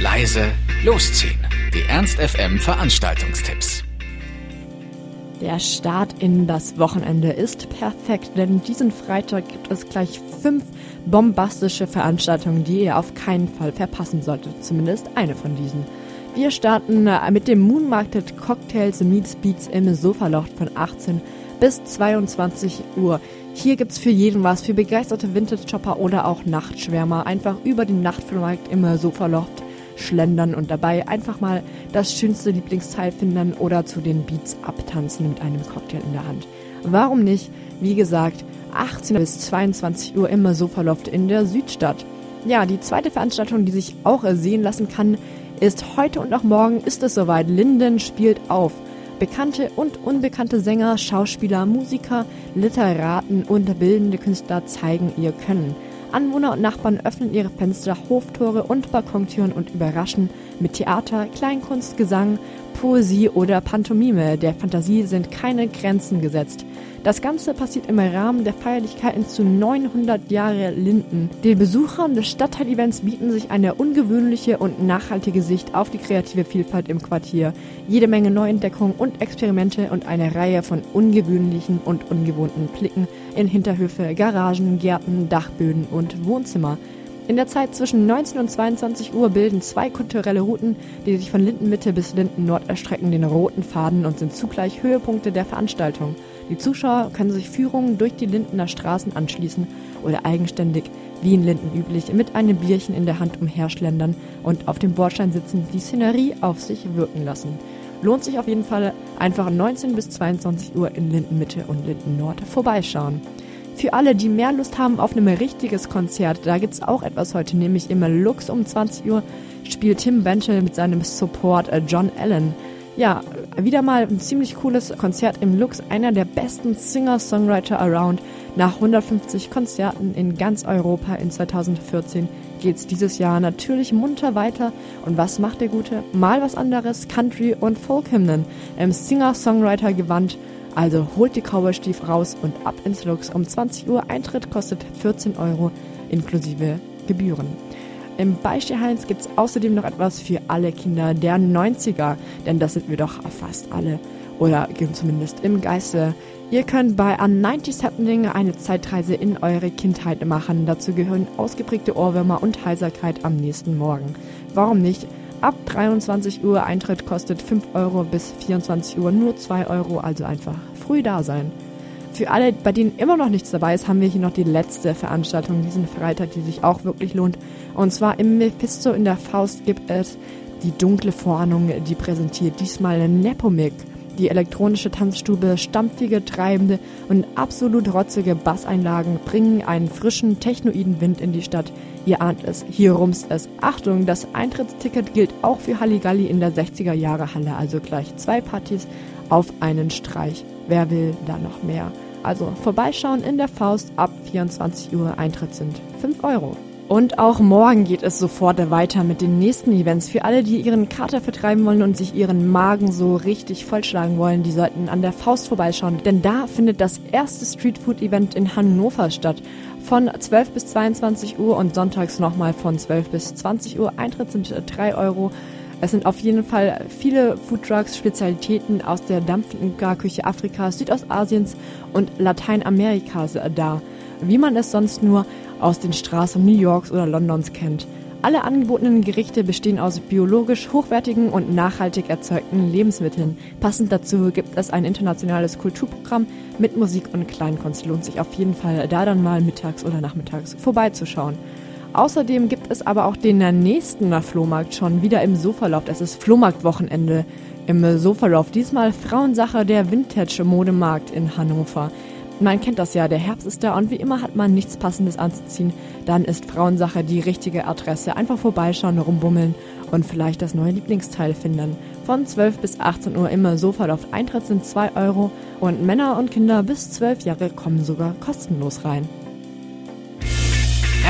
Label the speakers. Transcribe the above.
Speaker 1: leise, losziehen. Die Ernst FM Veranstaltungstipps.
Speaker 2: Der Start in das Wochenende ist perfekt, denn diesen Freitag gibt es gleich fünf bombastische Veranstaltungen, die ihr auf keinen Fall verpassen solltet. Zumindest eine von diesen. Wir starten äh, mit dem Moon Market Cocktails Meets Beats im Sofalocht von 18 bis 22 Uhr. Hier gibt's für jeden was, für begeisterte Vintage-Shopper oder auch Nachtschwärmer. Einfach über den Nachtflohmarkt im Sofalocht schlendern und dabei einfach mal das schönste Lieblingsteil finden oder zu den Beats abtanzen mit einem Cocktail in der Hand. Warum nicht? Wie gesagt, 18 bis 22 Uhr im Sofaloft in der Südstadt. Ja, die zweite Veranstaltung, die sich auch sehen lassen kann, ist heute und auch morgen ist es soweit. Linden spielt auf. Bekannte und unbekannte Sänger, Schauspieler, Musiker, Literaten und bildende Künstler zeigen ihr Können. Anwohner und Nachbarn öffnen ihre Fenster, Hoftore und Balkontüren und überraschen mit Theater, Kleinkunst, Gesang, Poesie oder Pantomime. Der Fantasie sind keine Grenzen gesetzt. Das Ganze passiert im Rahmen der Feierlichkeiten zu 900 Jahre Linden. Den Besuchern des Stadtteilevents bieten sich eine ungewöhnliche und nachhaltige Sicht auf die kreative Vielfalt im Quartier, jede Menge Neuentdeckungen und Experimente und eine Reihe von ungewöhnlichen und ungewohnten Blicken in Hinterhöfe, Garagen, Gärten, Dachböden und Wohnzimmer. In der Zeit zwischen 19 und 22 Uhr bilden zwei kulturelle Routen, die sich von Lindenmitte bis Linden Nord erstrecken, den roten Faden und sind zugleich Höhepunkte der Veranstaltung. Die Zuschauer können sich Führungen durch die Lindener Straßen anschließen oder eigenständig, wie in Linden üblich, mit einem Bierchen in der Hand umherschlendern und auf dem Bordstein sitzen, die Szenerie auf sich wirken lassen. Lohnt sich auf jeden Fall einfach 19 bis 22 Uhr in Lindenmitte und Linden Nord vorbeischauen. Für alle, die mehr Lust haben auf ein richtiges Konzert, da gibt's auch etwas heute, nämlich im Lux um 20 Uhr spielt Tim Benchel mit seinem Support äh, John Allen. Ja, wieder mal ein ziemlich cooles Konzert im Lux, einer der besten Singer-Songwriter around. Nach 150 Konzerten in ganz Europa in 2014 geht's dieses Jahr natürlich munter weiter. Und was macht der Gute? Mal was anderes, Country- und Folk-Hymnen im Singer-Songwriter-Gewand also holt die Cowboystiefel raus und ab ins Lux. Um 20 Uhr Eintritt kostet 14 Euro inklusive Gebühren. Im Beispiel Heinz gibt es außerdem noch etwas für alle Kinder der 90er, denn das sind wir doch fast alle. Oder zumindest im Geiste. Ihr könnt bei An 90s Happening eine Zeitreise in eure Kindheit machen. Dazu gehören ausgeprägte Ohrwürmer und Heiserkeit am nächsten Morgen. Warum nicht? Ab 23 Uhr Eintritt kostet 5 Euro bis 24 Uhr nur 2 Euro, also einfach früh da sein. Für alle, bei denen immer noch nichts dabei ist, haben wir hier noch die letzte Veranstaltung diesen Freitag, die sich auch wirklich lohnt. Und zwar im Mephisto in der Faust gibt es die dunkle Vorahnung, die präsentiert diesmal Nepomuk die elektronische Tanzstube, stampfige, treibende und absolut rotzige Basseinlagen bringen einen frischen, technoiden Wind in die Stadt. Ihr ahnt es, hier rumst es. Achtung, das Eintrittsticket gilt auch für Halligalli in der 60er Jahre Halle, also gleich zwei Partys auf einen Streich. Wer will da noch mehr? Also vorbeischauen in der Faust ab 24 Uhr. Eintritt sind 5 Euro. Und auch morgen geht es sofort weiter mit den nächsten Events. Für alle, die ihren Kater vertreiben wollen und sich ihren Magen so richtig vollschlagen wollen, die sollten an der Faust vorbeischauen. Denn da findet das erste Streetfood-Event in Hannover statt. Von 12 bis 22 Uhr und sonntags nochmal von 12 bis 20 Uhr. Eintritt sind 3 Euro. Es sind auf jeden Fall viele Foodtrucks, Spezialitäten aus der dampfenden Garküche Afrikas, Südostasiens und Lateinamerikas da. Wie man es sonst nur aus den Straßen New Yorks oder Londons kennt. Alle angebotenen Gerichte bestehen aus biologisch hochwertigen und nachhaltig erzeugten Lebensmitteln. Passend dazu gibt es ein internationales Kulturprogramm mit Musik und Kleinkunst. Lohnt sich auf jeden Fall, da dann mal mittags oder nachmittags vorbeizuschauen. Außerdem gibt es aber auch den nächsten Flohmarkt schon wieder im Sofalauf. Es ist Flohmarktwochenende im Sofalauf. Diesmal Frauensache der Vintage-Modemarkt in Hannover. Man kennt das ja, der Herbst ist da und wie immer hat man nichts Passendes anzuziehen. Dann ist Frauensache die richtige Adresse. Einfach vorbeischauen, rumbummeln und vielleicht das neue Lieblingsteil finden. Von 12 bis 18 Uhr immer Sofaloft. Eintritt sind 2 Euro und Männer und Kinder bis 12 Jahre kommen sogar kostenlos rein.